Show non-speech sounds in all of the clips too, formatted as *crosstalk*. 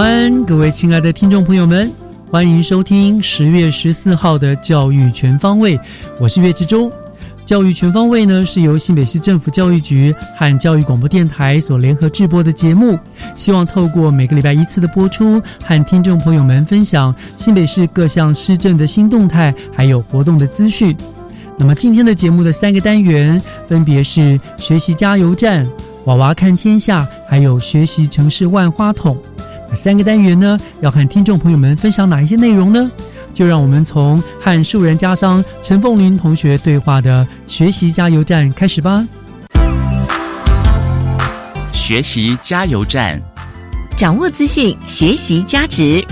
安，各位亲爱的听众朋友们，欢迎收听十月十四号的教育全方位，我是岳志忠。教育全方位呢是由新北市政府教育局和教育广播电台所联合制播的节目，希望透过每个礼拜一次的播出，和听众朋友们分享新北市各项施政的新动态，还有活动的资讯。那么今天的节目的三个单元分别是学习加油站、娃娃看天下，还有学习城市万花筒。那三个单元呢，要和听众朋友们分享哪一些内容呢？就让我们从和树人家商陈凤林同学对话的学习加油站开始吧。学习加油站，掌握资讯，学习加值。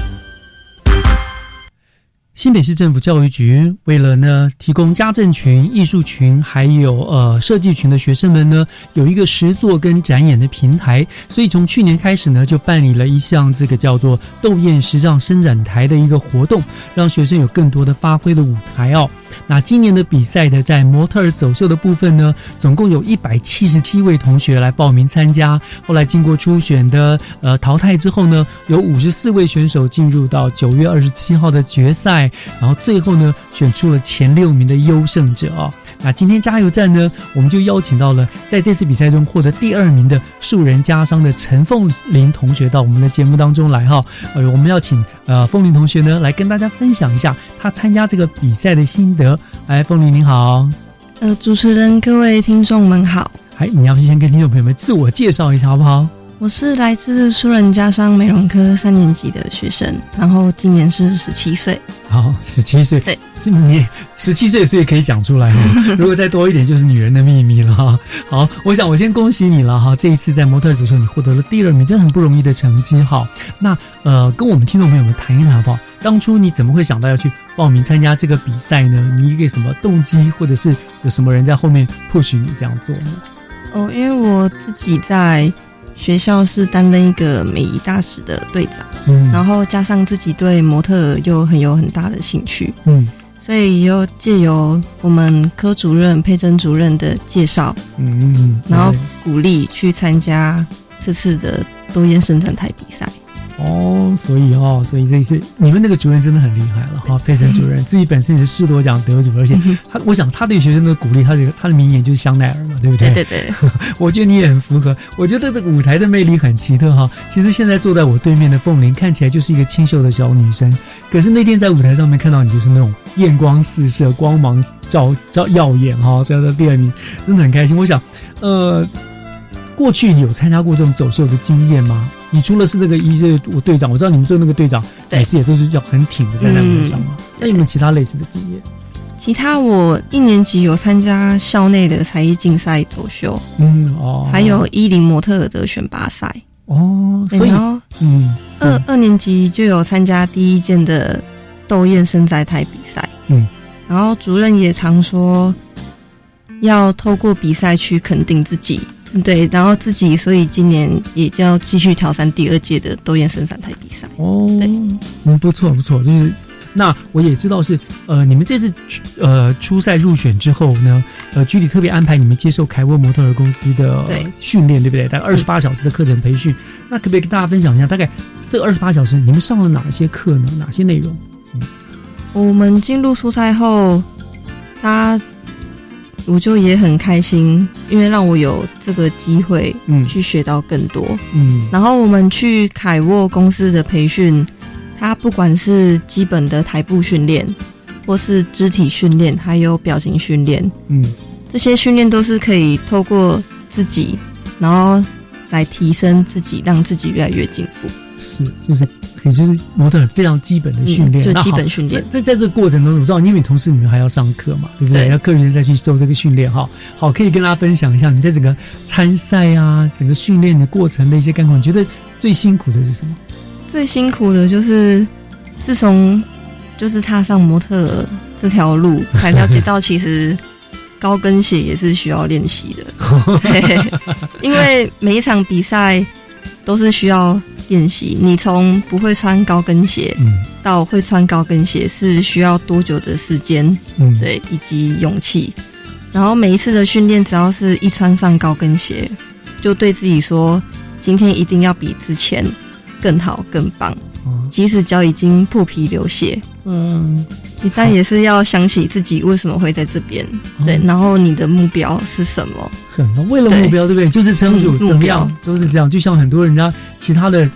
新北市政府教育局为了呢提供家政群、艺术群还有呃设计群的学生们呢有一个实作跟展演的平台，所以从去年开始呢就办理了一项这个叫做“斗艳时尚伸展台”的一个活动，让学生有更多的发挥的舞台哦。那今年的比赛呢，在模特儿走秀的部分呢，总共有一百七十七位同学来报名参加。后来经过初选的呃淘汰之后呢，有五十四位选手进入到九月二十七号的决赛，然后最后呢选出了前六名的优胜者哦。那今天加油站呢，我们就邀请到了在这次比赛中获得第二名的树人加商的陈凤林同学到我们的节目当中来哈。呃，我们要请呃凤林同学呢来跟大家分享一下他参加这个比赛的心得。哎，凤玲您好。呃，主持人，各位听众们好。哎，你要不先跟听众朋友们自我介绍一下好不好？我是来自树人家商美容科三年级的学生，然后今年是十七岁。好，十七岁，对，是你十七岁，所以可以讲出来哈。*laughs* 如果再多一点，就是女人的秘密了哈。好，我想我先恭喜你了哈，这一次在模特足球你获得了第二名，真的很不容易的成绩哈。那呃，跟我们听众朋友们谈一谈好不好？当初你怎么会想到要去报名参加这个比赛呢？你一个什么动机，或者是有什么人在后面 push 你这样做呢？哦，因为我自己在学校是担任一个美仪大使的队长，嗯。然后加上自己对模特又很有很大的兴趣，嗯。所以又借由我们科主任佩珍主任的介绍，嗯嗯，然后鼓励去参加这次的多烟生展台比赛。哦，所以哦，所以这一次你们那个主任真的很厉害了哈，佩珍主任 *laughs* 自己本身也是士多奖得主，而且他，我想他对学生的鼓励，他的他的名言就是香奈儿嘛，对不对？对对对，*laughs* 我觉得你也很符合。我觉得这个舞台的魅力很奇特哈。其实现在坐在我对面的凤玲看起来就是一个清秀的小女生，可是那天在舞台上面看到你就是那种艳光四射、光芒照照耀眼哈，这样的第二名真的很开心。我想，呃，过去有参加过这种走秀的经验吗？你除了是这个一队我队长，我知道你们做那个队长，对每次也都是要很挺的站在舞台上嘛。那有没有其他类似的经验？其他我一年级有参加校内的才艺竞赛走秀，嗯哦，还有一零模特的选拔赛。哦，所以嗯二二年级就有参加第一届的斗艳生在台比赛。嗯，然后主任也常说，要透过比赛去肯定自己。对，然后自己，所以今年也就要继续挑战第二届的斗艳生产台比赛。哦对，嗯，不错不错，就是那我也知道是呃，你们这次呃初赛入选之后呢，呃，局里特别安排你们接受凯沃模特儿公司的训练，对不对？大概二十八小时的课程培训。那可不可以跟大家分享一下，大概这二十八小时你们上了哪些课呢？哪些内容？嗯，我们进入初赛后，他。我就也很开心，因为让我有这个机会，嗯，去学到更多，嗯。然后我们去凯沃公司的培训，它不管是基本的台步训练，或是肢体训练，还有表情训练，嗯，这些训练都是可以透过自己，然后来提升自己，让自己越来越进步。是，就是。也就是模特非常基本的训练，就基本训练。在在这个过程中，我知道因为同事你们还要上课嘛，对不对？要个人再去做这个训练哈。好，可以跟大家分享一下你在整个参赛啊，整个训练的过程的一些感况。你觉得最辛苦的是什么？最辛苦的就是自从 *laughs* 就是踏上模特这条路，才了解到其实高跟鞋也是需要练习的。*laughs* 因为每一场比赛都是需要。练习，你从不会穿高跟鞋，嗯，到会穿高跟鞋是需要多久的时间？嗯，对，以及勇气。然后每一次的训练，只要是一穿上高跟鞋，就对自己说，今天一定要比之前更好、更棒。即使脚已经破皮流血，嗯，但也是要想起自己为什么会在这边，对，然后你的目标是什么？很为了目标，对不对？就是撑住，怎么样都是这样。就像很多人家其他的。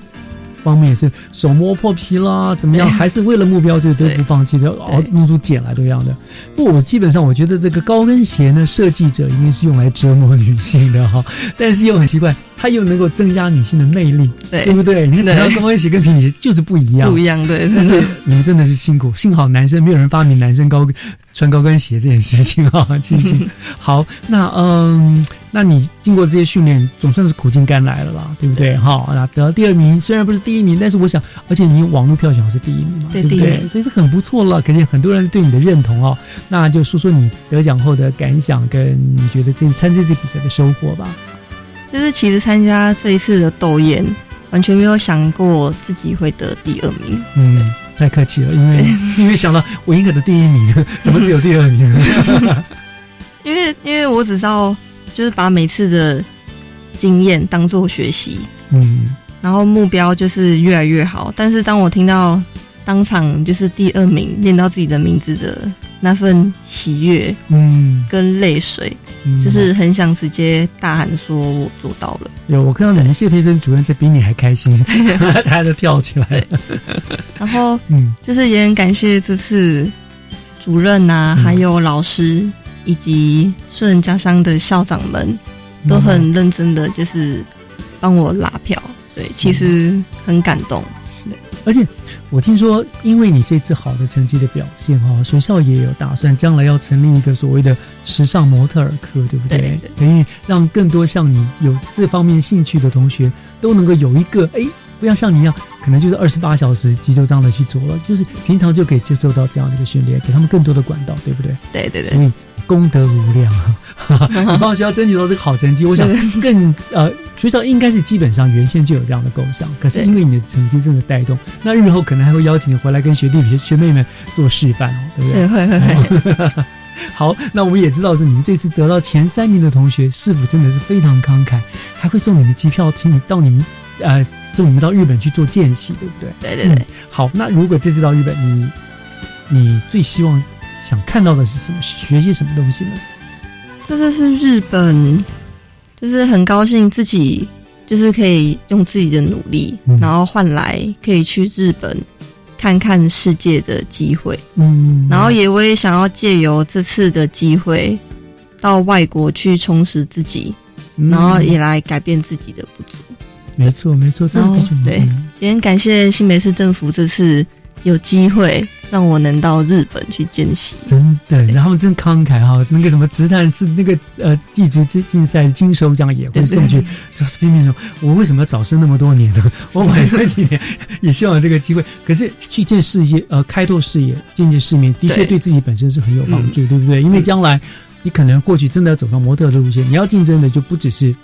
方面也是手摸破皮啦，怎么样？还是为了目标就都不放弃就，熬弄出茧来都一样的。不，我基本上我觉得这个高跟鞋呢，设计者应该是用来折磨女性的哈，但是又很奇怪。它又能够增加女性的魅力，对对不对？你看，踩上高跟鞋跟平底鞋就是不一样，不一样，对。但是你们真的是辛苦，幸好男生没有人发明男生高穿高跟鞋这件事情啊，庆幸。*laughs* 好，那嗯，那你经过这些训练，总算是苦尽甘来了啦，对不对？好，那得到第二名，虽然不是第一名，但是我想，而且你网络票选是第一名嘛，对不对？所以是很不错了，肯定很多人对你的认同哦。那就说说你得奖后的感想，跟你觉得这次参加这比赛的收获吧。就是其实参加这一次的斗艳，完全没有想过自己会得第二名。嗯，太客气了，因为 *laughs* 因为想到我应该得第一名，怎么只有第二名？*laughs* 因为因为我只知道，就是把每次的经验当做学习，嗯，然后目标就是越来越好。但是当我听到当场就是第二名念到自己的名字的。那份喜悦，嗯，跟泪水，就是很想直接大喊说：“我做到了！”有我看到你们谢培生主任在比你还开心，*laughs* 他都跳起来。然后，嗯，就是也很感谢这次主任呐，还有老师以及顺人家乡的校长们，都很认真的，就是帮我拉票。对，其实很感动。是。而且我听说，因为你这次好的成绩的表现哈，学校也有打算将来要成立一个所谓的时尚模特儿课，对不对？可以让更多像你有这方面兴趣的同学都能够有一个，哎，不要像你一样，可能就是二十八小时急救这样的去做了，就是平常就可以接受到这样的一个训练，给他们更多的管道，对不对？对对对。功德无量，*laughs* 你帮学校争取到这个好成绩，我想更呃，学校应该是基本上原先就有这样的构想，可是因为你的成绩真的带动，那日后可能还会邀请你回来跟学弟学学妹们做示范哦，对不对？会会会。*laughs* 好，那我们也知道是你们这次得到前三名的同学，是否真的是非常慷慨，还会送你们机票，请你到你们呃，送你们到日本去做见习，对不对？对对对。好，那如果这次到日本，你你最希望？想看到的是什么？学些什么东西呢？这次是日本，就是很高兴自己就是可以用自己的努力，然后换来可以去日本看看世界的机会。嗯，然后也我也想要借由这次的机会到外国去充实自己，然后也来改变自己的不足。没错，没错，对，也很感谢新北市政府这次。有机会让我能到日本去见习，真的，然后他们真慷慨哈。那个什么直探是那个呃，技职竞竞赛金手奖也会送去，就是拼命说，我为什么要早生那么多年呢？*laughs* 我晚生几年也希望有这个机会。可是去见世界，呃，开拓视野，见见世面，的确对自己本身是很有帮助，对不对？因为将来你可能过去真的要走上模特的路线，你要竞争的就不只是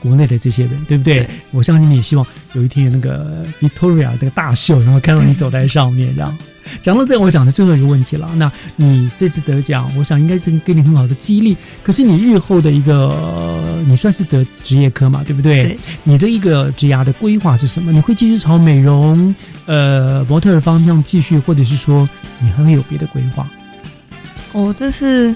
国内的这些人，对不对？对我相信你也希望有一天有那个 Victoria 这个大秀，然后看到你走在上面这样。*laughs* 讲到这个，我想的最后一个问题了。那你这次得奖，我想应该是给你很好的激励。可是你日后的一个，呃你算是得职业科嘛，对不对？对你的一个职涯的规划是什么？你会继续朝美容、呃模特儿方向继续，或者是说你还会有别的规划？我这次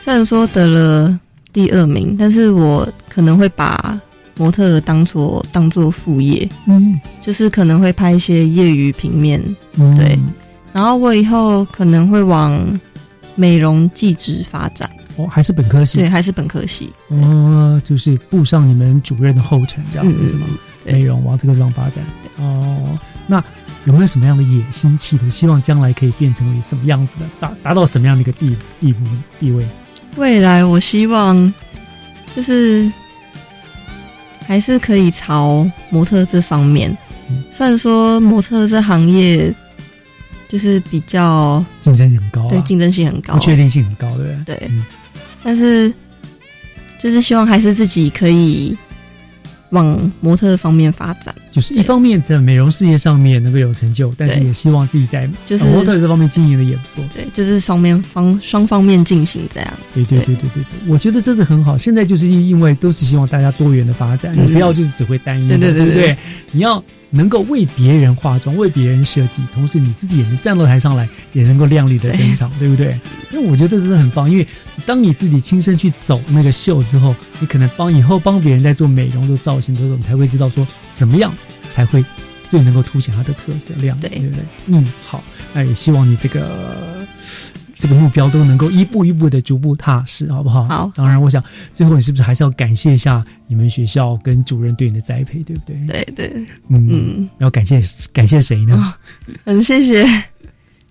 虽然说得了第二名，但是我可能会把模特儿当做当做副业，嗯就是可能会拍一些业余平面，嗯，对然后我以后可能会往美容技职发展，哦，还是本科系对，，还是本科系，哦，就是步上你们主任的后尘，这样子嗯是吗？对美容往这个地方发展。哦，那有没有什么样的野心企图？希望将来可以变成为什么样子的，达达到什么样的一个地地步地位？未来我希望就是还是可以朝模特这方面嗯。虽然说模特这行业就是比较竞争性很高、啊，对竞争性很高不，确定性很高，对不对？对嗯，但是就是希望还是自己可以往模特方面发展，就是一方面在美容事业上面能够有成就，但是也希望自己在就是呃模特这方面经营的也不错。对，就是双面方双方面进行这样。对对对对对对，我觉得这是很好。现在就是因为都是希望大家多元的发展，嗯你不要就是只会单一的，对对对对？你要能够为别人化妆，为别人设计，同时你自己也能站到台上来，也能够亮丽的登场，对不对？因为我觉得这是很棒，因为当你自己亲身去走那个秀之后，你可能帮以后帮别人在做美容、做造型的时候，你才会知道说怎么样才会最能够凸显它的特色亮，对对不对？嗯，好，那也希望你这个这个目标都能够一步一步的逐步踏实，好不好？好。当然，我想最后你是不是还是要感谢一下你们学校跟主任对你的栽培，对不对？，对对，嗯，嗯，要感谢感谢谁呢？哦很谢谢，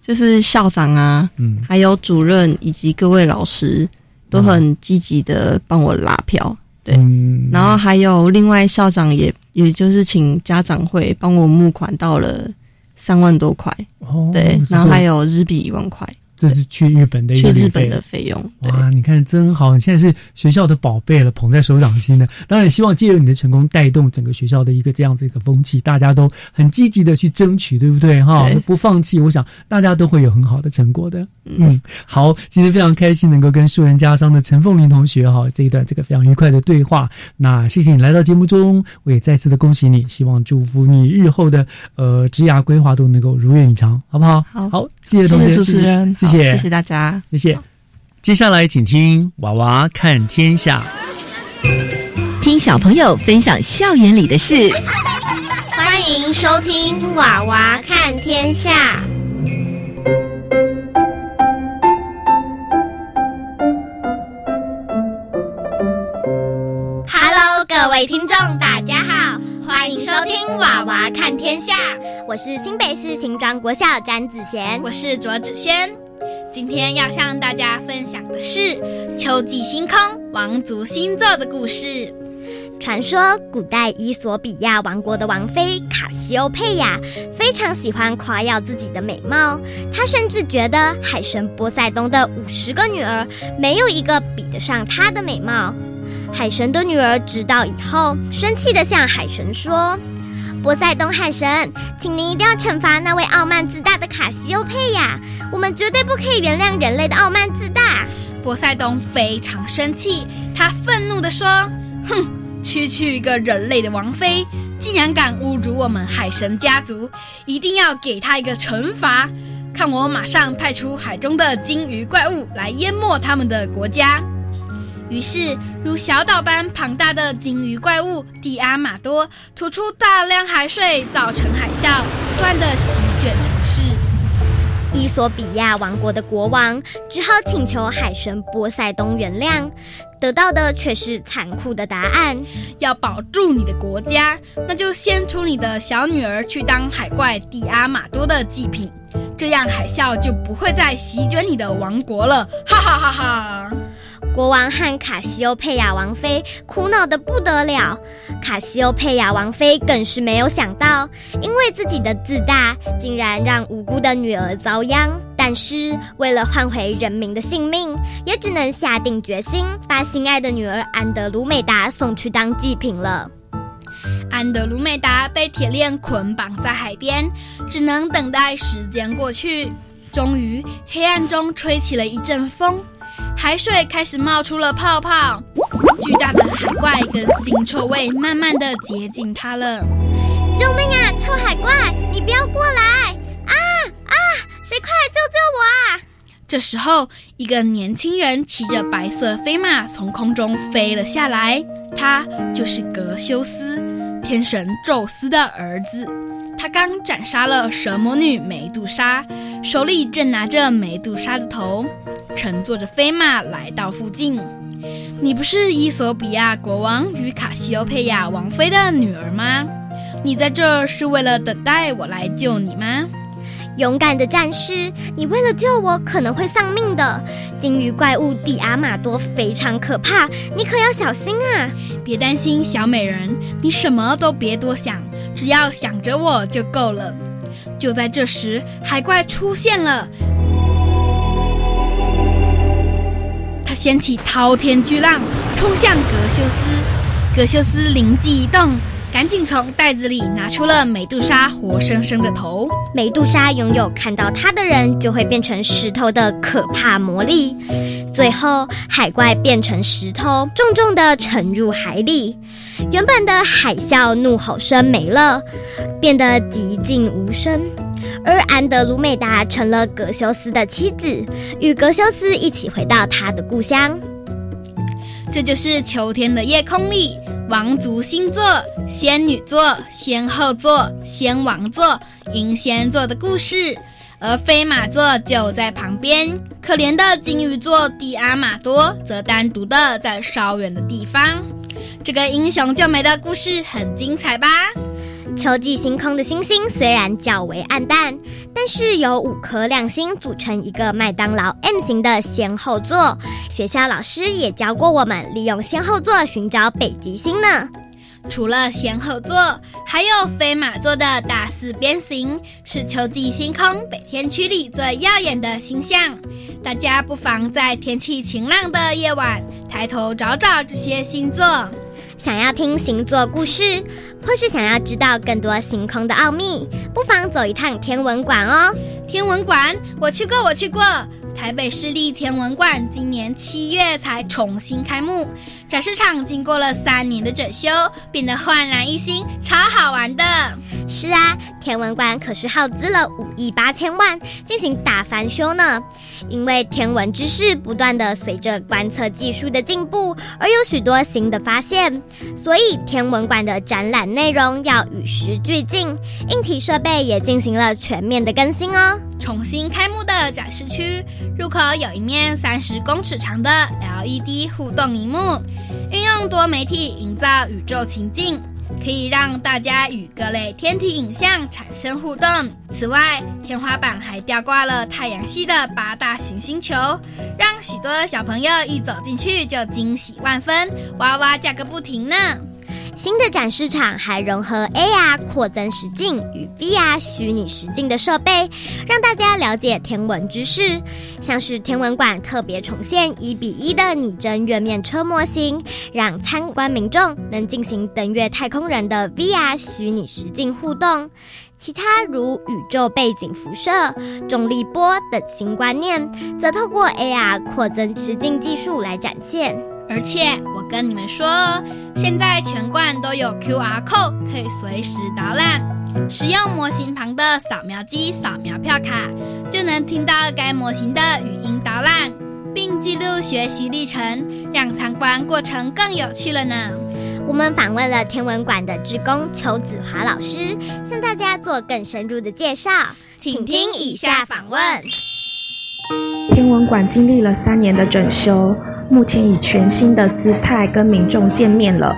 就是校长啊，嗯，还有主任以及各位老师都很积极的帮我拉票，对。嗯。然后还有另外校长也也就是请家长会帮我募款到了三万多块，哦对，然后还有日币一万块，这是去日本的一个日本的。费用，哇，你看真好！你现在是学校的宝贝了，捧在手掌心的。当然，也希望借由你的成功，带动整个学校的一个这样子一个风气，大家都很积极的去争取，对不对？哈，不放弃，我想大家都会有很好的成果的。嗯嗯，好，今天非常开心能够跟树人家商的陈凤玲同学哈这一段这个非常愉快的对话。那谢谢你来到节目中，我也再次的恭喜你，希望祝福你日后的呃职涯规划都能够如愿以偿，好不好？好好，谢谢同学，谢谢主持人，谢谢，好谢谢大家。谢谢。接下来请听《娃娃看天下》。听小朋友分享校园里的事。欢迎收听《娃娃看天下》。Hello，各位听众，大家好，欢迎收听《娃娃看天下》，我是新北市新庄国校詹子贤，我是卓子轩。今天要向大家分享的是秋季星空王族星座的故事。传说古代伊索比亚王国的王妃卡西欧佩亚非常喜欢夸耀自己的美貌，她甚至觉得海神波塞冬的五十个女儿没有一个比得上她的美貌。海神的女儿知道以后，生气地向海神说：“波塞冬海神，请您一定要惩罚那位傲慢自大的卡西欧佩亚，我们绝对不可以原谅人类的傲慢自大。”波塞冬非常生气，他愤怒地说：“哼！”区区一个人类的王妃，竟然敢侮辱我们海神家族，一定要给他一个惩罚！看我马上派出海中的鲸鱼怪物来淹没他们的国家。于是，如小岛般庞大的鲸鱼怪物蒂阿马多吐出大量海水，造成海啸，不断的席卷城市。伊索比亚王国的国王只好请求海神波塞冬原谅，得到的却是残酷的答案。要保住你的国家，那就先出你的小女儿去当海怪蒂阿马多的祭品，这样海啸就不会再席卷你的王国了！哈哈哈哈！国王和卡西欧佩亚王妃苦恼的不得了，卡西欧佩亚王妃更是没有想到，因为自己的自大，竟然让无辜的女儿遭殃。但是为了换回人民的性命，也只能下定决心把心爱的女儿安德鲁美达送去当祭品了。安德鲁美达被铁链捆绑在海边，只能等待时间过去。终于，黑暗中吹起了一阵风，海水开始冒出了泡泡，巨大的海怪跟腥臭味慢慢的接近它了。救命啊！臭海怪，你不要过来！啊啊！谁快来救救我啊！这时候，一个年轻人骑着白色飞马从空中飞了下来，他就是格修斯，天神宙斯的儿子。他刚斩杀了蛇魔女梅杜莎，手里正拿着梅杜莎的头，乘坐着飞马来到附近。你不是伊索比亚国王与卡西欧佩亚王妃的女儿吗？你在这是为了等待我来救你吗？勇敢的战士，你为了救我可能会丧命的。鲸鱼怪物蒂阿马多非常可怕，你可要小心啊！别担心，小美人，你什么都别多想，只要想着我就够了。就在这时，海怪出现了，他掀起滔天巨浪，冲向格修斯。格修斯灵机一动。赶紧从袋子里拿出了美杜莎活生生的头。美杜莎拥有看到它的人就会变成石头的可怕魔力。最后，海怪变成石头，重重的沉入海里。原本的海啸怒吼声没了，变得寂静无声。而安德鲁美达成了格修斯的妻子，与格修斯一起回到他的故乡。这就是秋天的夜空里。王族星座、仙女座、仙后座、仙王座、银仙座的故事，而飞马座就在旁边。可怜的金鱼座迪阿玛多则单独的在稍远的地方。这个英雄救美的故事很精彩吧？秋季星空的星星虽然较为暗淡，但是有五颗亮星组成一个麦当劳 M 型的先后座。学校老师也教过我们利用先后座寻找北极星呢。除了先后座，还有飞马座的大四边形，是秋季星空北天区里最耀眼的星象。大家不妨在天气晴朗的夜晚，抬头找找这些星座。想要听星座故事，或是想要知道更多星空的奥秘，不妨走一趟天文馆哦。天文馆，我去过，我去过。台北市立天文馆今年七月才重新开幕，展示场经过了三年的整修，变得焕然一新，超好玩的。是啊，天文馆可是耗资了五亿八千万进行大翻修呢。因为天文知识不断的随着观测技术的进步而有许多新的发现，所以天文馆的展览内容要与时俱进，硬体设备也进行了全面的更新哦。重新开幕的展示区入口有一面三十公尺长的 LED 互动荧幕，运用多媒体营造宇宙情境。可以让大家与各类天体影像产生互动。此外，天花板还吊挂了太阳系的八大行星球，让许多小朋友一走进去就惊喜万分，哇哇叫个不停呢。新的展示场还融合 AR 扩增实境与 VR 虚拟实境的设备，让大家了解天文知识。像是天文馆特别重现一比一的拟真月面车模型，让参观民众能进行登月太空人的 VR 虚拟实境互动。其他如宇宙背景辐射、重力波等新观念，则透过 AR 扩增实境技术来展现。而且我跟你们说，现在全馆都有 QR code 可以随时导览，使用模型旁的扫描机扫描票卡，就能听到该模型的语音导览，并记录学习历程，让参观过程更有趣了呢。我们访问了天文馆的职工邱子华老师，向大家做更深入的介绍，请听以下访问。天文馆经历了三年的整修。目前以全新的姿态跟民众见面了。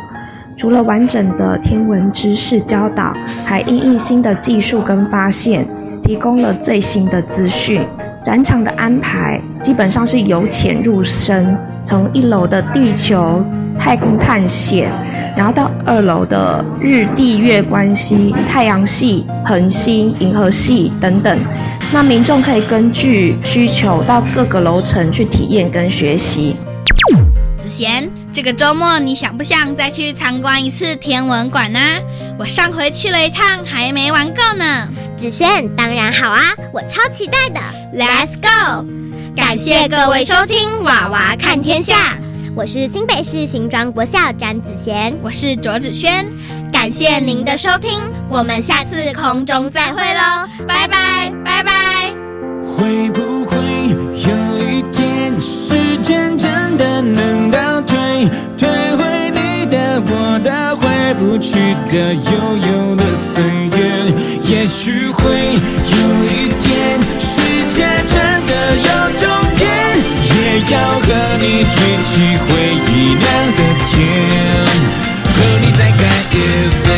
除了完整的天文知识教导，还因应新的技术跟发现，提供了最新的资讯。展场的安排基本上是由浅入深，从一楼的地球。太空探险，然后到二楼的日地月关系、太阳系、恒星、银河系等等。那民众可以根据需求到各个楼层去体验跟学习。子贤，这个周末你想不想再去参观一次天文馆呢？我上回去了一趟，还没玩够呢。子轩，当然好啊，我超期待的。Let's go！感谢各位收听《娃娃看天下》，我是新北市新庄国校詹子贤，我是卓子轩。感谢您的收听，我们下次空中再会喽，拜拜拜拜。会不会有一天，时间真的能倒退，退回你的、我的、回不去的、悠悠的岁月？也许会有一和你举起回忆酿的甜，和你再干一杯。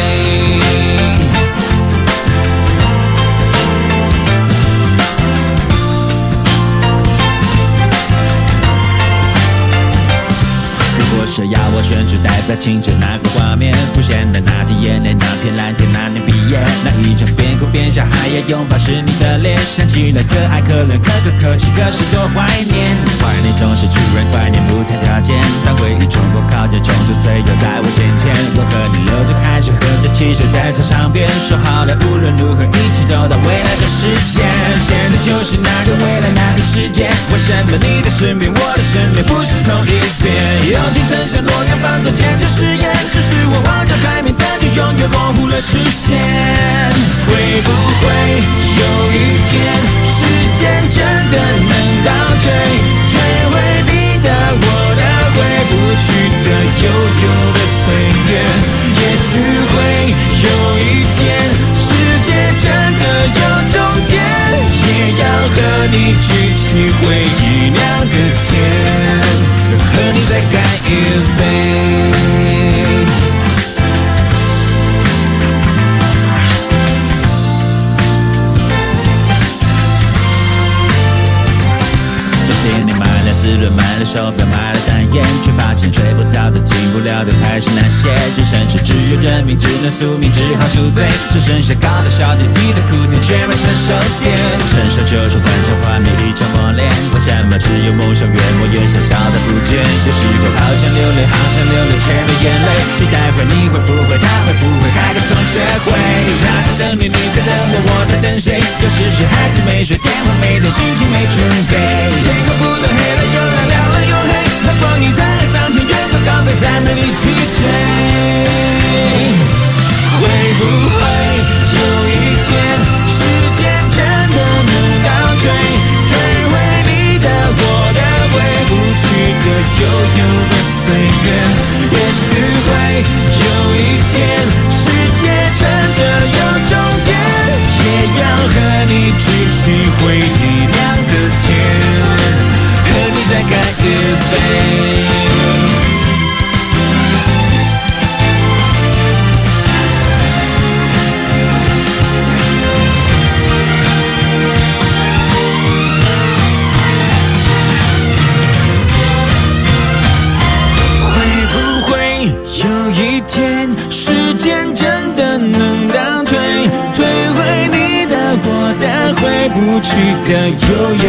说要我选出代表青春那个画面，浮现的那几眼泪，那片蓝天，那年毕业，那一张边哭边笑还要拥抱是你的脸，想起来可爱可怜可可可泣，可是多怀念。怀念总是突然怀念不谈条件，当回忆冲破靠近，冲出岁月在我眼前，我和你流着汗水，喝着汽水在操场边，说好了无论如何一起走到未来的世界。现在就是那个未来那个世界，为什么你的身边我的身边不是同一边？友情曾像诺亚方舟坚持誓言，只是我望着海面，但却永远模糊了视线。会不会有一天，时间真的能倒退，退回你的、我的、回不去的、悠悠的岁月？也许会有一天，世界真的有终点，也要和你举起回忆酿的甜，你再干一杯。买了四轮，买了手表，买了展颜，却发现追不到的、进不了的还是那些。人生是只有认命，只能宿命，只好宿醉。只剩下高的小点，低的苦念，却没成熟点。成熟就是幻想画面，一场磨练。为什么只有梦想越磨越小，小的不见？有时候好想流泪，好想流泪，却没眼泪。期待会，你会不会，他会不会开个同学会？他在等你，等谁？又是谁？有时是孩子没睡，电话没接，心情没准备。天空不断黑了又亮，亮了又黑。那光阴在海上，天远走高飞，再没力气追。会不会有一天，时间真的能倒退，退回你的、我的、回不去的、悠悠要和你举起回忆。去的、悠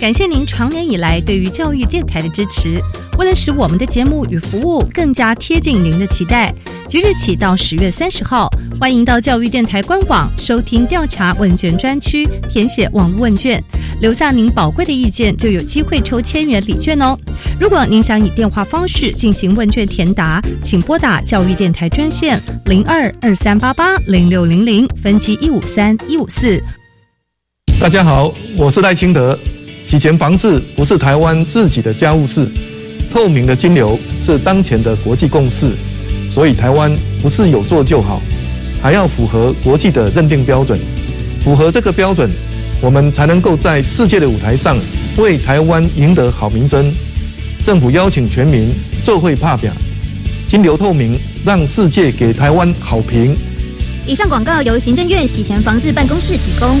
感谢您长年以来对于教育电台的支持。为了使我们的节目与服务更加贴近您的期待，即日起到十月三十号，欢迎到教育电台官网收听调查问卷专区，填写网络问卷，留下您宝贵的意见，就有机会抽千元礼券哦。如果您想以电话方式进行问卷填答，请拨打教育电台专线零二二三八八零六零零分机一五三一五四。大家好，我是赖清德。洗钱防治不是台湾自己的家务事，透明的金流是当前的国际共识。所以台湾不是有做就好，还要符合国际的认定标准。符合这个标准，我们才能够在世界的舞台上为台湾赢得好名声。政府邀请全民做会怕表，金流透明，让世界给台湾好评。以上广告由行政院洗钱防治办公室提供。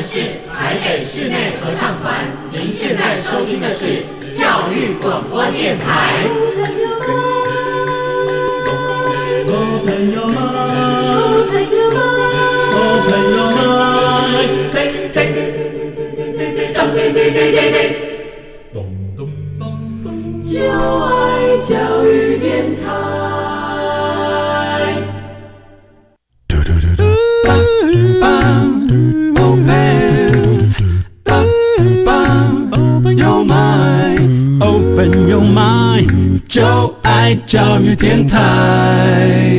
是台北室内合唱团。您现在收听的是教育广播电台。朋友们，朋友们，朋友们，嘿嘿，咚咚咚咚咚，就爱教育就爱教育电台。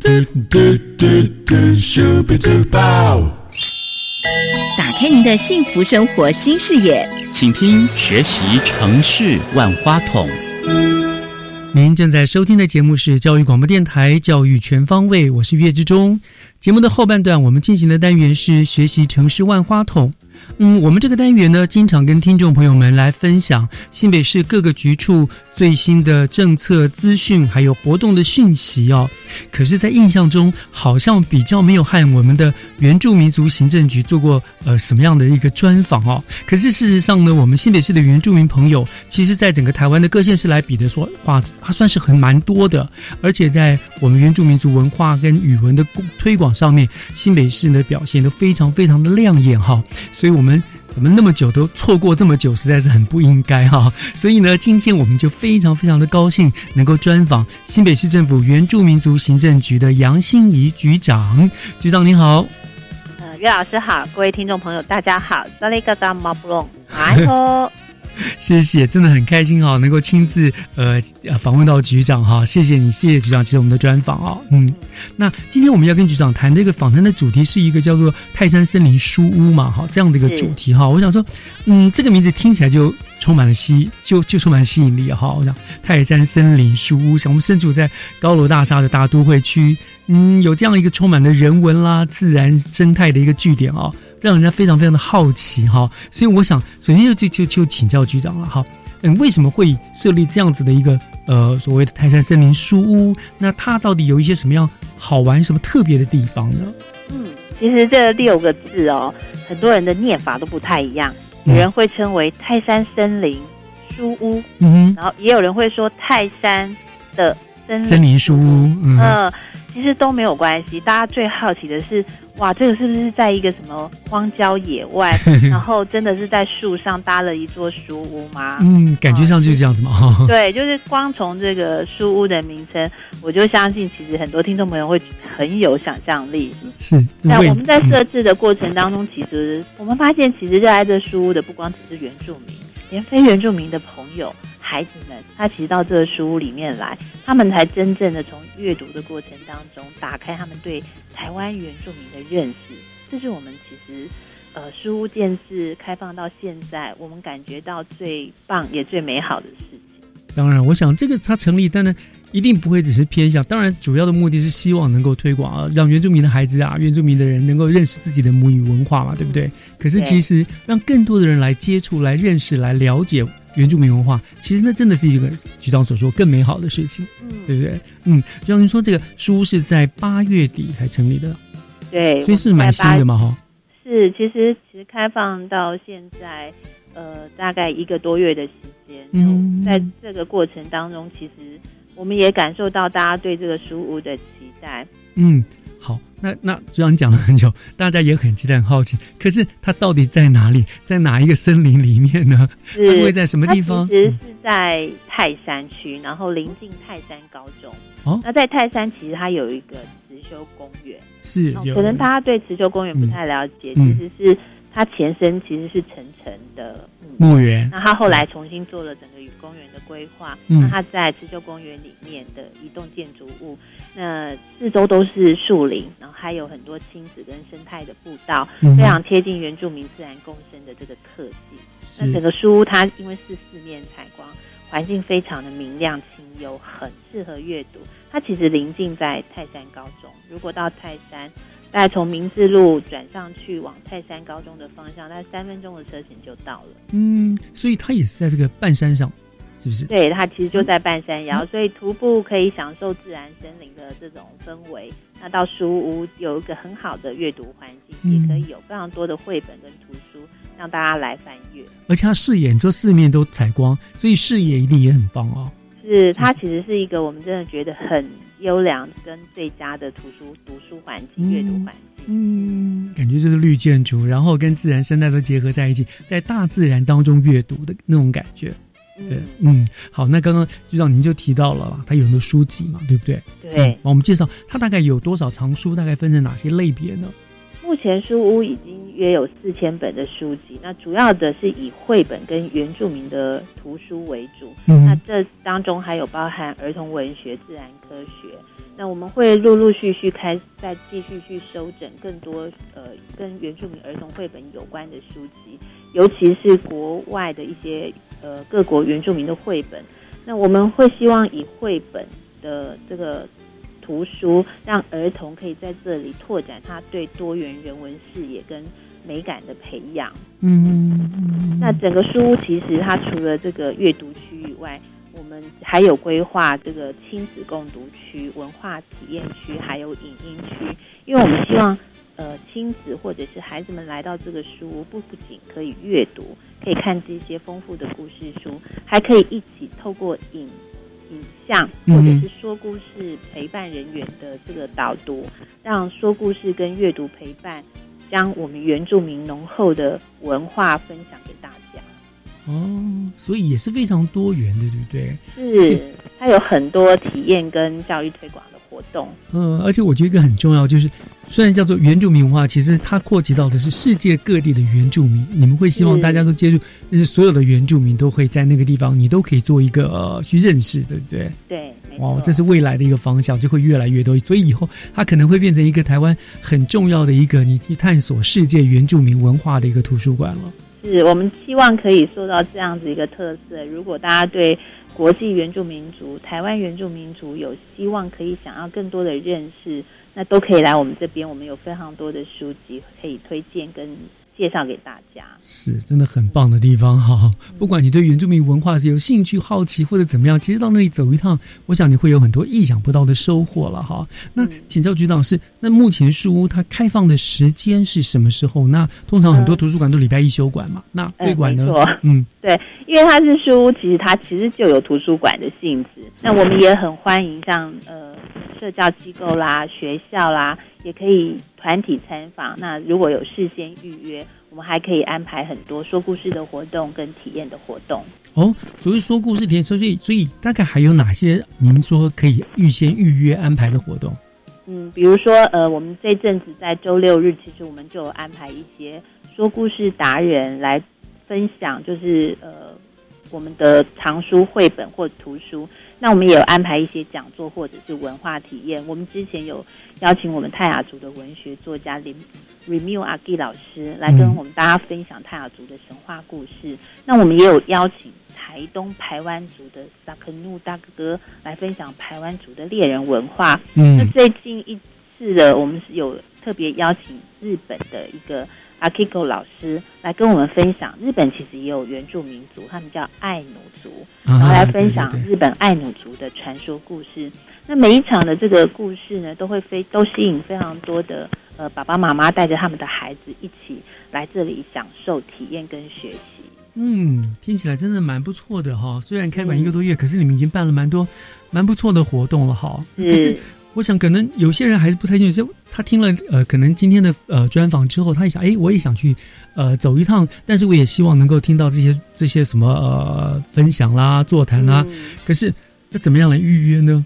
嘟嘟嘟嘟，咻比嘟爆打开您的幸福生活新视野，请听学习城市万花筒。您正在收听的节目是教育广播电台《教育全方位》，我是岳志忠。节目的后半段，我们进行的单元是学习城市万花筒。嗯，我们这个单元呢，经常跟听众朋友们来分享新北市各个局处最新的政策资讯，还有活动的讯息哦。可是，在印象中，好像比较没有和我们的原住民族行政局做过呃什么样的一个专访哦。可是事实上呢，我们新北市的原住民朋友，其实在整个台湾的各县市来比的说话，它算是很蛮多的。而且在我们原住民族文化跟语文的推广上面，新北市的表现都非常非常的亮眼哈。所以，我们怎么那么久都错过这么久，实在是很不应该哈。*laughs* 所以呢，今天我们就非常非常的高兴，能够专访新北市政府原住民族行政局的杨心怡局长。局长您好，呃，岳老师好，各位听众朋友大家好，萨利嘎达马布隆，*laughs* 哎吼。*laughs* 谢谢，真的很开心哈，能够亲自呃访问到局长哈，谢谢你，谢谢局长接受我们的专访啊，嗯，那今天我们要跟局长谈这个访谈的主题是一个叫做泰山森林书屋嘛，哈，这样的一个主题哈，我想说，嗯，这个名字听起来就充满了吸，就就充满吸引力哈，我想泰山森林书屋，像我们身处在高楼大厦的大都会区，嗯，有这样一个充满了人文啦、自然生态的一个据点哦。让人家非常非常的好奇哈，所以我想首先就就就就请教局长了哈，嗯，为什么会设立这样子的一个呃所谓的泰山森林书屋？那它到底有一些什么样好玩、什么特别的地方呢？嗯，其实这六个字哦，很多人的念法都不太一样，有人会称为泰山森林书屋，嗯，然后也有人会说泰山的森林书屋，嗯。其实都没有关系，大家最好奇的是，哇，这个是不是在一个什么荒郊野外，*laughs* 然后真的是在树上搭了一座书屋吗？嗯，感觉上就是这样子嘛。对，就是光从这个书屋的名称，我就相信其实很多听众朋友会很有想象力。是，那我们在设置的过程当中，其实我们发现，其实热爱这书屋的不光只是原住民，连非原住民的朋友。孩子们，他其实到这个书屋里面来，他们才真正的从阅读的过程当中，打开他们对台湾原住民的认识。这是我们其实，呃，书屋建设开放到现在，我们感觉到最棒也最美好的事情。当然，我想这个它成立，但呢，一定不会只是偏向。当然，主要的目的是希望能够推广啊，让原住民的孩子啊，原住民的人能够认识自己的母语文化嘛，对不对？可是其实让更多的人来接触、来认识、来了解原住民文化，其实那真的是一个局长所说更美好的事情，嗯，对不对？嗯，就像您说，这个书是在八月底才成立的，对，所以是蛮新的嘛，哈。是，其实其实开放到现在，呃，大概一个多月的时间。嗯，在这个过程当中，其实我们也感受到大家对这个书屋的期待。嗯，好，那那就像你讲了很久，大家也很期待、很好奇。可是它到底在哪里？在哪一个森林里面呢？是会在什么地方？其实是在泰山区，然后临近泰山高中。哦，那在泰山其实它有一个慈修公园。是，可能大家对慈修公园不太了解，其实是它前身其实是层层的墓园，那他后来重新做了整个公园的规划，那他在刺绣公园里面的一栋建筑物，那四周都是树林，然后还有很多亲子跟生态的步道，非常贴近原住民自然共生的这个特性。那整个书屋它因为是四面采光。环境非常的明亮清幽，很适合阅读。它其实临近在泰山高中，如果到泰山，大概从明治路转上去往泰山高中的方向，大概三分钟的车程就到了。嗯，所以它也是在这个半山上。是不是？对，它其实就在半山腰，所以徒步可以享受自然森林的这种氛围。那到书屋有一个很好的阅读环境，也可以有非常多的绘本跟图书让大家来翻阅。而且它视野，你说四面都采光，所以视野一定也很棒哦。是，它其实是一个我们真的觉得很优良跟最佳的图书读书环境、阅读环境。嗯，感觉就是绿建筑，然后跟自然生态都结合在一起，在大自然当中阅读的那种感觉。对，嗯，好，那刚刚局长您就提到了，它有很多书籍嘛，对不对？对，我们介绍它大概有多少藏书，大概分成哪些类别呢？目前书屋已经约有四千本的书籍，那主要的是以绘本跟原住民的图书为主，那这当中还有包含儿童文学、自然科学。那我们会陆陆续续开，再继续去收整更多呃跟原住民儿童绘本有关的书籍，尤其是国外的一些呃各国原住民的绘本。那我们会希望以绘本的这个图书，让儿童可以在这里拓展他对多元人文视野跟美感的培养。嗯，那整个书屋其实它除了这个阅读区以外，我们还有规划这个亲子共读区、文化体验区，还有影音区，因为我们希望，呃，亲子或者是孩子们来到这个书屋，不不仅可以阅读，可以看这些丰富的故事书，还可以一起透过影影像或者是说故事陪伴人员的这个导读，让说故事跟阅读陪伴，将我们原住民浓厚的文化分享给大家。哦，所以也是非常多元的，对不对？是，它有很多体验跟教育推广的活动。嗯，而且我觉得一个很重要，就是虽然叫做原住民文化，其实它扩及到的是世界各地的原住民。你们会希望大家都接触，就是所有的原住民都会在那个地方，你都可以做一个呃去认识，对不对？对，哦，这是未来的一个方向，就会越来越多。所以以后它可能会变成一个台湾很重要的一个你去探索世界原住民文化的一个图书馆了。是我们希望可以做到这样子一个特色。如果大家对国际原住民族、台湾原住民族有希望可以想要更多的认识，那都可以来我们这边。我们有非常多的书籍可以推荐跟。介绍给大家是真的很棒的地方哈！不管你对原住民文化是有兴趣、好奇或者怎么样，其实到那里走一趟，我想你会有很多意想不到的收获了哈。那请教局长是，那目前书屋它开放的时间是什么时候？那通常很多图书馆都礼拜一休馆嘛。那会馆呢？嗯，*laughs* 对，因为它是书屋，其实它其实就有图书馆的性质。那我们也很欢迎像呃社教机构啦、学校啦。也可以团体参访。那如果有事先预约，我们还可以安排很多说故事的活动跟体验的活动。哦，所以说故事体验，所以所以大概还有哪些您说可以预先预约安排的活动？嗯，比如说呃，我们这阵子在周六日，其实我们就有安排一些说故事达人来分享，就是呃我们的藏书绘本或图书。那我们也有安排一些讲座或者是文化体验。我们之前有邀请我们泰雅族的文学作家林 Remu 阿基老师来跟我们大家分享泰雅族的神话故事。那我们也有邀请台东排湾族的萨克努大哥哥来分享排湾族的猎人文化。嗯，那最近一次的，我们是有特别邀请日本的一个。阿 Kiko 老师来跟我们分享，日本其实也有原住民族，他们叫爱努族，然后来分享日本爱努族的传说故事。那每一场的这个故事呢，都会非都吸引非常多的呃爸爸妈妈带着他们的孩子一起来这里享受、体验跟学习。嗯，听起来真的蛮不错的哈。虽然开馆一个多月，可是你们已经办了蛮多蛮不错的活动了哈。是。我想，可能有些人还是不太清楚。就他听了呃，可能今天的呃专访之后，他一想，哎，我也想去呃走一趟。但是我也希望能够听到这些这些什么呃分享啦、座谈啦。可是那怎么样来预约呢？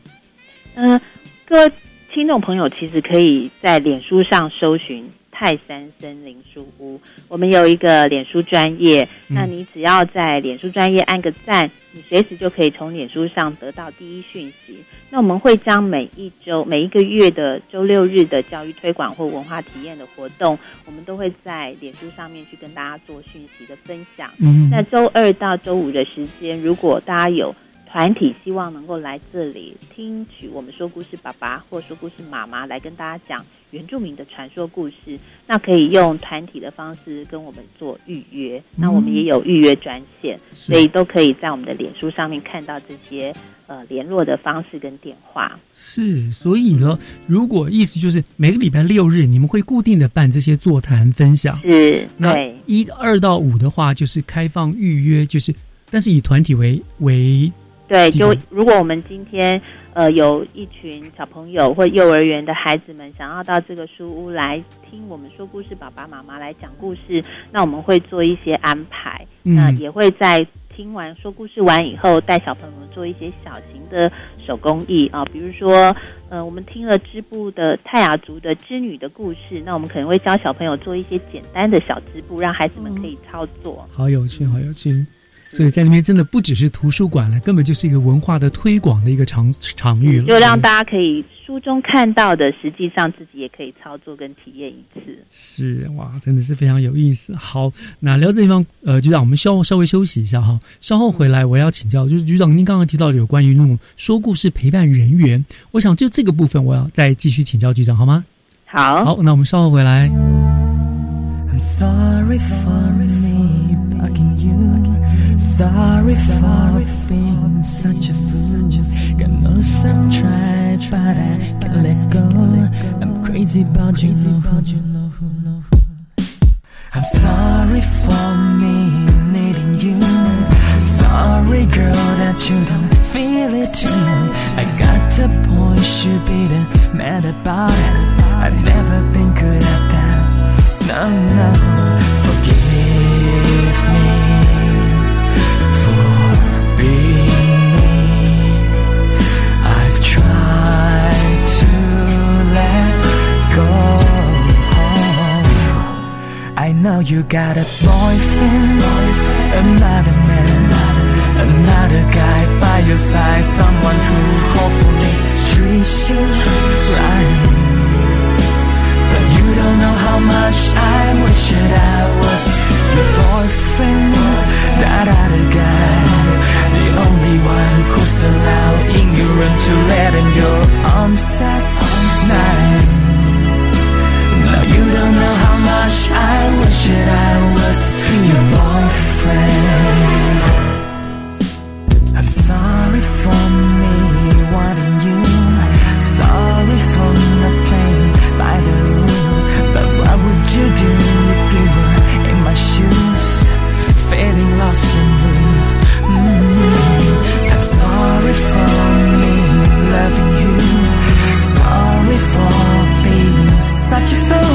嗯，各位听众朋友，其实可以在脸书上搜寻。泰山森林书屋，我们有一个脸书专业，那你只要在脸书专业按个赞，你随时就可以从脸书上得到第一讯息。那我们会将每一周、每一个月的周六日的教育推广或文化体验的活动，我们都会在脸书上面去跟大家做讯息的分享。嗯，那周二到周五的时间，如果大家有。团体希望能够来这里听取我们说故事爸爸或说故事妈妈来跟大家讲原住民的传说故事，那可以用团体的方式跟我们做预约。那我们也有预约专线，所以都可以在我们的脸书上面看到这些呃联络的方式跟电话。是，所以呢，如果意思就是每个礼拜六日你们会固定的办这些座谈分享，是，那一二到五的话就是开放预约，就是但是以团体为为。对，就如果我们今天呃有一群小朋友或幼儿园的孩子们想要到这个书屋来听我们说故事，爸爸妈妈来讲故事，那我们会做一些安排，那也会在听完说故事完以后，带小朋友们做一些小型的手工艺啊，比如说呃我们听了织布的泰雅族的织女的故事，那我们可能会教小朋友做一些简单的小织布，让孩子们可以操作。好有趣，好有趣。所以在那边真的不只是图书馆了，根本就是一个文化的推广的一个场场域了。就让大家可以书中看到的，实际上自己也可以操作跟体验一次。是哇，真的是非常有意思。好，那聊这地方，呃，局长，我们稍稍微休息一下哈，稍后回来我要请教，就是局长您刚刚提到的有关于那种说故事陪伴人员，我想就这个部分我要再继续请教局长好吗？好，好，那我们稍后回来。Sorry for being such a fool. God knows I've tried, but I can't let go. I'm crazy about you, know who. I'm sorry for me needing you. Sorry, girl, that you don't feel it too. I got the point, should be mad about it. I've never been good at that. No, no, you got a boyfriend, another man, another guy by your side, someone who hopefully treats you right. But you don't know how much I wish that I was your boyfriend, that other guy, the only one who's allowing you to let in your arms at night don't know how much I wish that I was your boyfriend. I'm sorry for me wanting you. Sorry for not playing by the rule. But what would you do if you were in my shoes, feeling lost and blue? I'm sorry for me loving you. Sorry for being such a fool.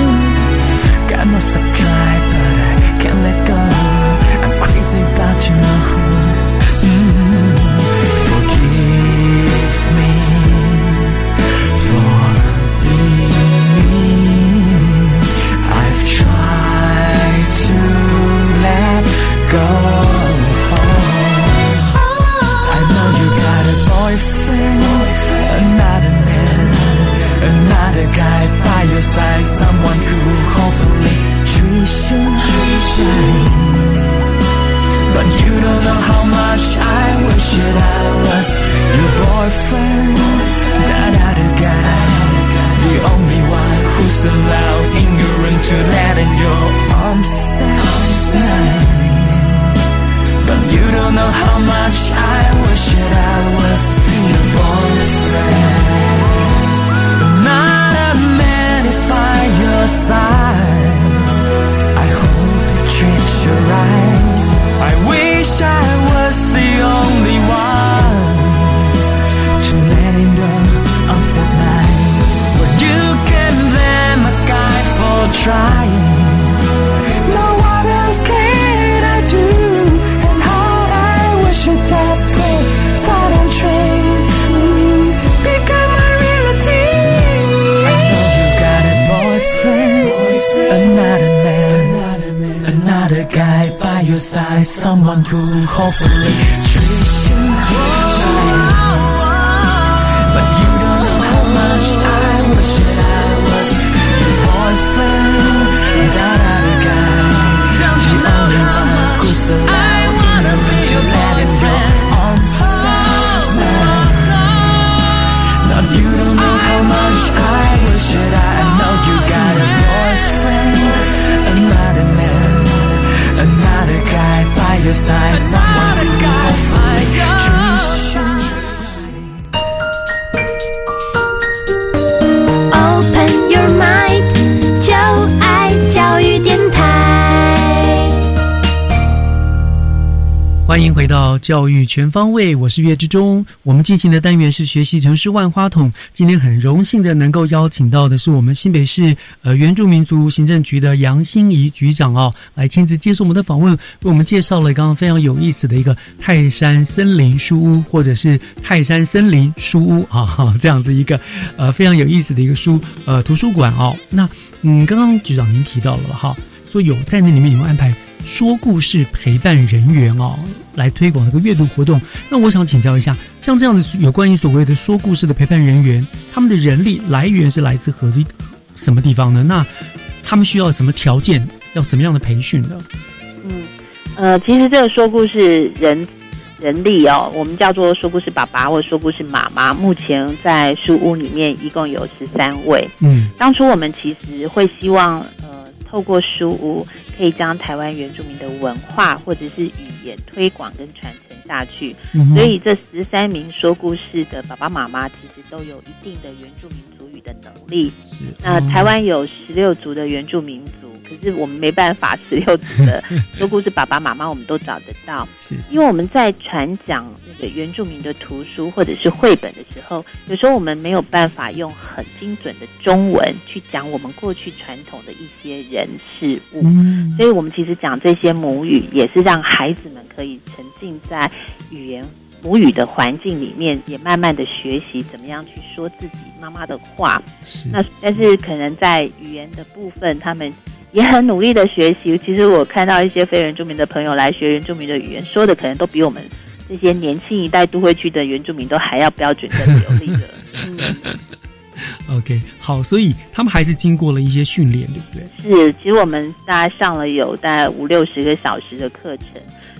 Absolute 教育全方位，我是岳志忠。我们进行的单元是学习城市万花筒。今天很荣幸的能够邀请到的是我们新北市呃原住民族行政局的杨心怡局长哦，来亲自接受我们的访问，为我们介绍了刚刚非常有意思的一个泰山森林书屋，或者是泰山森林书屋啊哈这样子一个呃非常有意思的一个书呃图书馆哦。那嗯，刚刚局长您提到了哈，说有在那里面有安排。说故事陪伴人员哦，来推广这个阅读活动。那我想请教一下，像这样的有关于所谓的说故事的陪伴人员，他们的人力来源是来自何地什么地方呢？那他们需要什么条件？要什么样的培训呢？嗯，呃，其实这个说故事人人力哦，我们叫做说故事爸爸或说故事妈妈。目前在书屋里面一共有十三位。嗯，当初我们其实会希望呃，透过书屋可以将台湾原住民的文化或者是语言推广跟传承下去。嗯所以这十三名说故事的爸爸妈妈其实都有一定的原住民族语的能力。是，那台湾有十六族的原住民族。可是我们没办法，十六族的 *laughs* 说故事爸爸妈妈我们都找得到，是。因为我们在传讲那个原住民的图书或者是绘本的时候，有时候我们没有办法用很精准的中文去讲我们过去传统的一些人事物，嗯。所以我们其实讲这些母语，也是让孩子们可以沉浸在语言母语的环境里面，也慢慢的学习怎么样去说自己妈妈的话。是那但是可能在语言的部分，他们也很努力的学习。其实我看到一些非原住民的朋友来学原住民的语言，说的可能都比我们这些年轻一代都会区的原住民都还要标准跟流利的。*laughs* 嗯，OK，好，所以他们还是经过了一些训练，对不对？是，其实我们大概上了有大概五六十个小时的课程。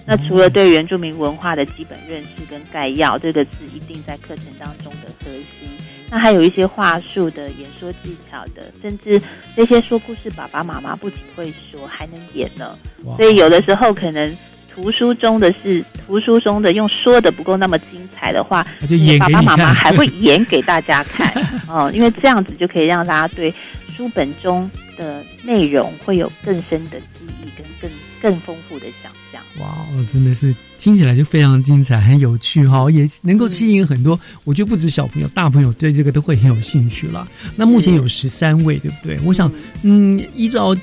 那除了对原住民文化的基本认识跟概要，这个是一定在课程当中的核心。那还有一些话术的演说技巧的，甚至这些说故事爸爸妈妈不仅会说，还能演呢。所以有的时候可能图书中的是图书中的用说的不够那么精彩的话，就演爸爸妈妈还会演给大家 *laughs* 看哦，因为这样子就可以让大家对书本中的内容会有更深的记忆跟更更丰富的想象。哇，哦，真的是听起来就非常精彩，很有趣哈，也能够吸引很多。我觉得不止小朋友，大朋友对这个都会很有兴趣了。那目前有十三位，对不对？我想，嗯，依照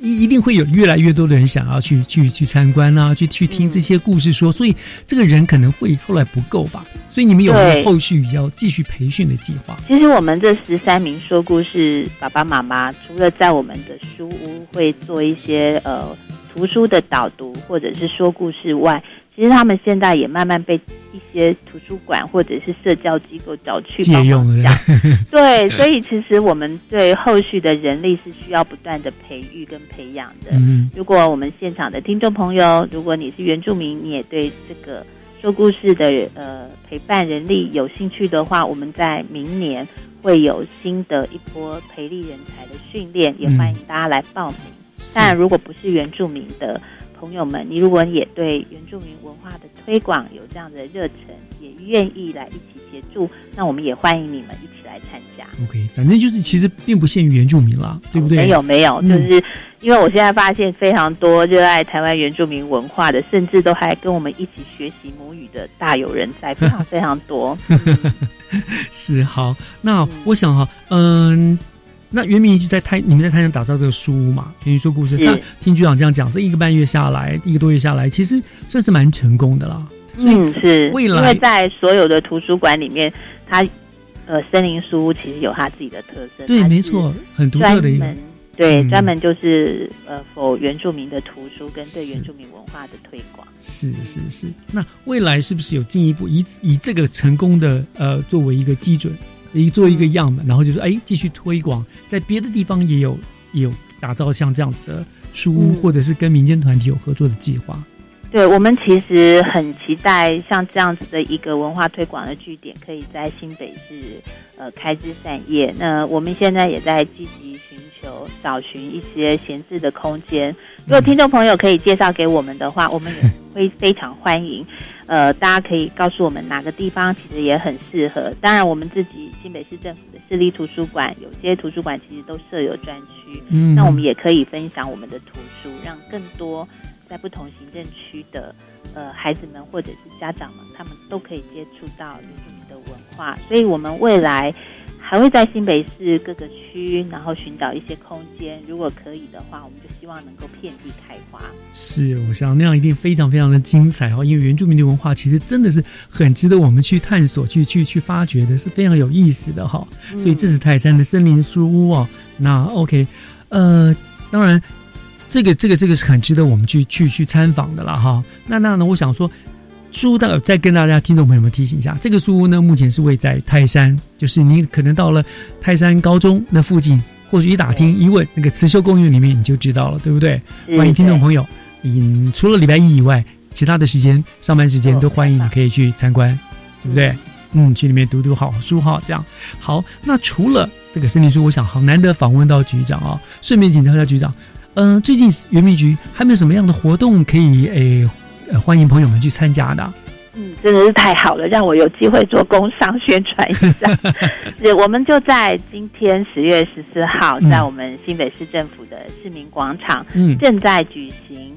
一一定会有越来越多的人想要去去去参观啊，去去听这些故事说，所以这个人可能会后来不够吧。所以你们有没有后续要继续培训的计划？其实我们这十三名说故事爸爸妈妈，除了在我们的书屋会做一些呃图书的导读或者是说故事外，其实他们现在也慢慢被一些图书馆或者是社交机构找去借帮用了。*laughs* 对，所以其实我们对后续的人力是需要不断的培育跟培养的。嗯如果我们现场的听众朋友，如果你是原住民，你也对这个说故事的呃陪伴人力有兴趣的话，我们在明年会有新的一波培力人才的训练，也欢迎大家来报名。当然，如果不是原住民的朋友们，你如果也对原住民文化的推广有这样的热忱，也愿意来一起协助，那我们也欢迎你们一起来参加。OK，反正就是其实并不限于原住民啦，对不对？没有没有，嗯就是因为我现在发现非常多热爱台湾原住民文化的，甚至都还跟我们一起学习母语的大有人在，非常非常多。*laughs* 是好，那我想哈，嗯。那袁明就在台，你们在台上打造这个书屋嘛，原于说故事。是那听局长这样讲，这一个半月下来，一个多月下来，其实算是蛮成功的啦。嗯，是未来因为在所有的图书馆里面，它呃森林书屋其实有它自己的特色，对，没错，很独特的一门对，嗯专门就是呃否原住民的图书跟对原住民文化的推广。是是是，那未来是不是有进一步以以这个成功的呃作为一个基准，一做一个样本，然后就是哎继续推广，在别的地方也有也有打造像这样子的书屋，嗯或者是跟民间团体有合作的计划。对我们其实很期待像这样子的一个文化推广的据点，可以在新北市呃开枝散叶。那我们现在也在积极寻求找寻一些闲置的空间。如果听众朋友可以介绍给我们的话，我们也 *laughs* 会非常欢迎。呃，大家可以告诉我们哪个地方其实也很适合。当然，我们自己新北市政府的市立图书馆，有些图书馆其实都设有专区，嗯那我们也可以分享我们的图书，让更多在不同行政区的呃孩子们或者是家长们，他们都可以接触到原住民的文化。所以，我们未来还会在新北市各个区，然后寻找一些空间。如果可以的话，我们就希望能够遍地开花。是，我想那样一定非常非常的精彩哦，因为原住民的文化其实真的是很值得我们去探索、去去去发掘的，是非常有意思的哈、嗯所以这是泰山的森林书屋哦。那 OK，呃，当然这个这个这个是很值得我们去去去参访的了哈。那那呢，我想说。书屋的再跟大家听众朋友们提醒一下，这个书屋呢，目前是位在泰山，就是你可能到了泰山高中那附近，或许一打听一问那个慈秀公园里面，你就知道了，对不对？欢迎听众朋友，嗯，除了礼拜一以外，其他的时间上班时间都欢迎你可以去参观，对不对？嗯，去里面读读好书哈，这样好。那除了这个森林书，我想好难得访问到局长啊，顺便请教一下局长，嗯、最近原民局还没有什么样的活动可以诶、呃欢迎朋友们去参加的啊？嗯，真的是太好了，让我有机会做工商宣传一下。*laughs* 对，我们就在今天十月十四号，嗯在我们新北市政府的市民广场，嗯正在举行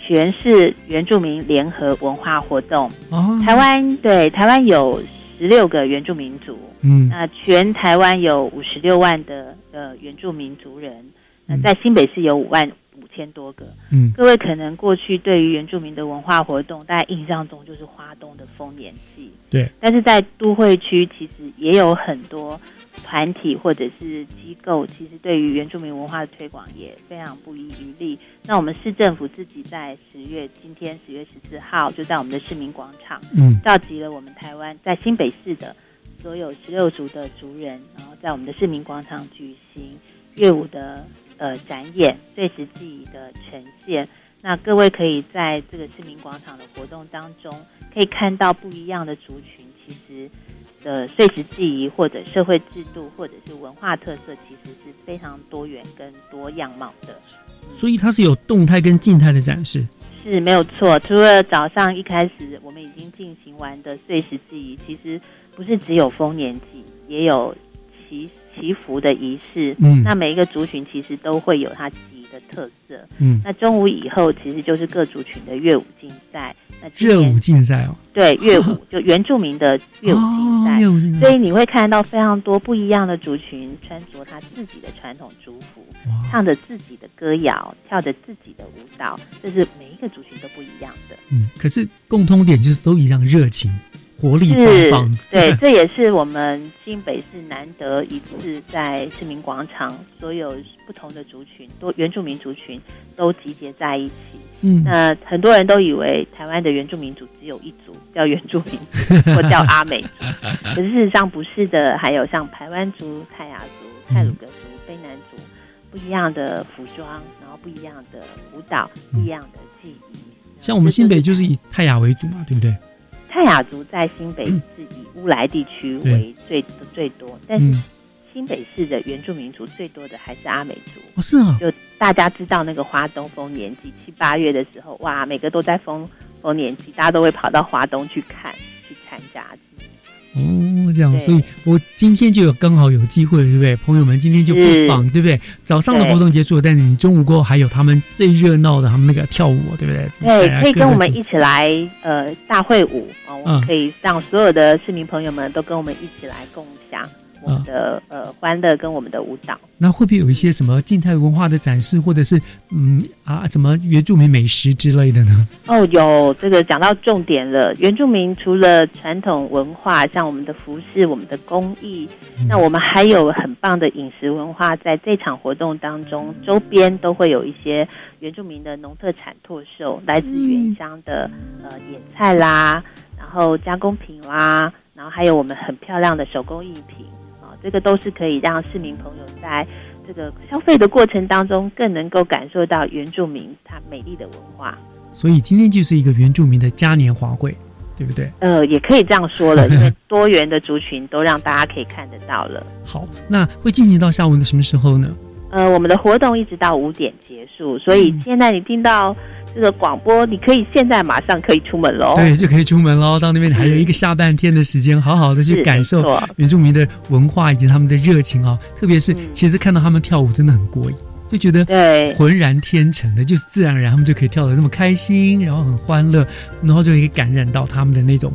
全市原住民联合文化活动。哦台湾对台湾有十六个原住民族，嗯那全台湾有五十六万的呃原住民族人，那嗯在新北市有五万五千多个。嗯各位可能过去对于原住民的文化活动，大家印象中就是花东的丰年祭，对，但是在都会区其实也有很多团体或者是机构，其实对于原住民文化的推广也非常不遗余力。那我们市政府自己在十月，今天十月十四号，就在我们的市民广场，嗯召集了我们台湾在新北市的所有十六族的族人，然后在我们的市民广场举行乐舞的呃展演、碎石记忆的呈现。那各位可以在这个市民广场的活动当中，可以看到不一样的族群，其实的碎石记忆或者社会制度或者是文化特色，其实是非常多元跟多样貌的。所以它是有动态跟静态的展示。是没有错。除了早上一开始我们已经进行完的碎石记忆，其实不是只有丰年祭，也有祈祈福的仪式。嗯那每一个族群其实都会有它自己的特色。嗯那中午以后其实就是各族群的乐舞竞赛。那今年热舞竞赛哦，对乐舞 *laughs* 就原住民的乐舞竞赛，哦舞竞赛所以你会看到非常多不一样的族群穿着他自己的传统族服，唱着自己的歌谣，跳着自己的舞蹈，这是每一个族群都不一样的。嗯，可是共通点就是都一样热情、活力是爆放。*laughs* 对，这也是我们新北市难得一次在市民广场，所有不同的族群，多原住民族群都集结在一起。嗯那很多人都以为台湾的原住民族只有一族，叫原住民族 *laughs* 或叫阿美族，可是事实上不是的，还有像台湾族、泰雅族、泰鲁格族、卑南族不一样的服装，然后不一样的舞蹈，不一样的记忆。像我们新北就是以泰雅为主嘛，对不对？泰雅族在新北市以乌来地区为最最多，但是新北市的原住民族最多的还是阿美族。哦，是啊，就大家知道那个花东丰年祭，七八月的时候，哇，每个都在丰丰年祭，大家都会跑到华东去看去参加。哦，这样，所以我今天就有刚好有机会，对不对？朋友们，今天就不妨，对不对？早上的活动结束，但是你中午过后还有他们最热闹的，他们那个跳舞，对不对？对，可以跟我们一起来，呃，大会舞啊，我们可以让所有的市民朋友们都跟我们一起来共享。我们的呃欢乐跟我们的舞蹈，那会不会有一些什么静态文化的展示，或者是嗯啊什么原住民美食之类的呢？哦，有这个讲到重点了。原住民除了传统文化，像我们的服饰、我们的工艺，那我们还有很棒的饮食文化。在这场活动当中，周边都会有一些原住民的农特产拓售，来自原乡的呃野菜啦，然后加工品啦，然后还有我们很漂亮的手工艺品。这个都是可以让市民朋友在这个消费的过程当中，更能够感受到原住民它美丽的文化。所以今天就是一个原住民的嘉年华会，对不对？呃，也可以这样说了，因为多元的族群都让大家可以看得到了。*laughs* 好，那会进行到下午的什么时候呢？呃，我们的活动一直到五点结束，所以现在你听到。这个广播，你可以现在马上可以出门喽。对，就可以出门喽。到那边还有一个下半天的时间，好好的去感受原住民的文化以及他们的热情啊。特别是，其实看到他们跳舞真的很过瘾，就觉得浑然天成的，就是自然而然他们就可以跳得这么开心，然后很欢乐，然后就可以感染到他们的那种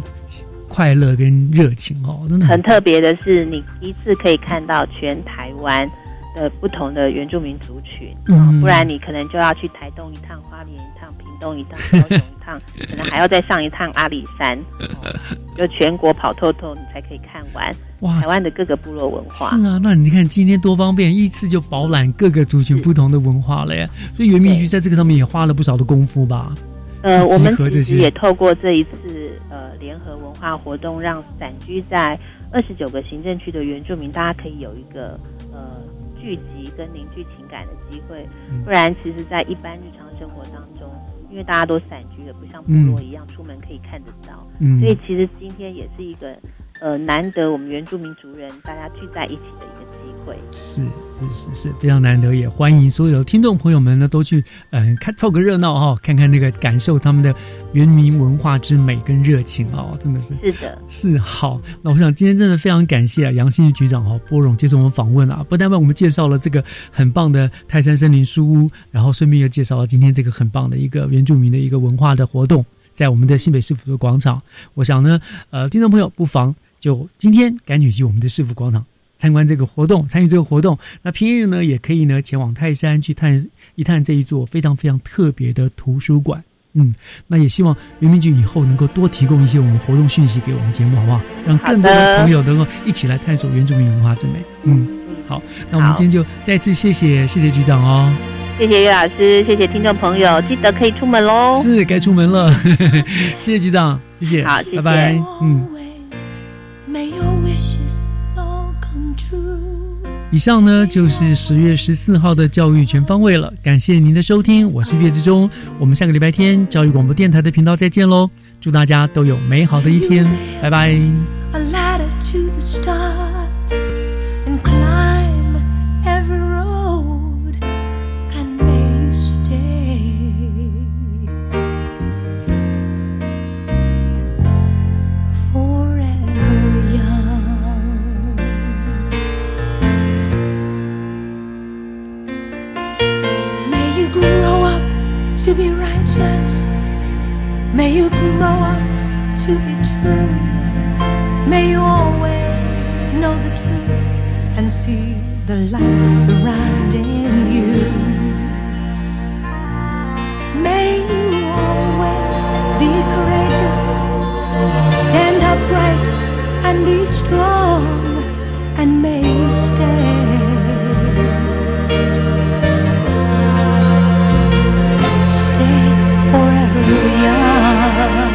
快乐跟热情哦。真的很特别的是，你一次可以看到全台湾。的不同的原住民族群，嗯，不然你可能就要去台东一趟、花莲一趟、屏东一趟、高雄一趟，*laughs* 可能还要再上一趟阿里山，*laughs* 就全国跑透透，你才可以看完哇台湾的各个部落文化。是啊，那你看今天多方便，一次就饱览各个族群不同的文化了耶。所以原民局在这个上面也花了不少的功夫吧？呃，我们其实也透过这一次呃联合文化活动，让散居在二十九个行政区的原住民，大家可以有一个呃。聚集跟凝聚情感的机会，不然其实，在一般日常生活当中，因为大家都散居了，不像部落一样出门可以看得到，所以其实今天也是一个呃难得我们原住民族人大家聚在一起的一个机会。是是是是，非常难得，也欢迎所有的听众朋友们呢都去嗯看凑个热闹哈，看看那个感受他们的。原民文化之美跟热情哦，真的是是的，是好。那我想今天真的非常感谢啊，杨新局长哈，波荣接受我们访问啊，不但为我们介绍了这个很棒的泰山森林书屋，然后顺便又介绍了今天这个很棒的一个原住民的一个文化的活动，在我们的新北市府的广场。我想呢，呃，听众朋友不妨就今天赶紧去我们的市府广场参观这个活动，参与这个活动。那平日呢，也可以呢前往泰山去探一探这一座非常非常特别的图书馆。嗯，那也希望原民局以后能够多提供一些我们活动讯息给我们节目，好不好？让更多的朋友能够一起来探索原住民文化之美。嗯，好，那我们今天就再次谢谢谢谢局长哦，谢谢岳老师，谢谢听众朋友，记得可以出门喽。是该出门了，*laughs* 谢谢局长，谢谢，好，拜拜，嗯。以上呢就是十月十四号的教育全方位了，感谢您的收听，我是岳志忠，我们下个礼拜天教育广播电台的频道再见喽，祝大家都有美好的一天，拜拜。May you grow up to be true. May you always know the truth and see the light surrounding you. May you always be courageous, stand upright and be strong, and may time.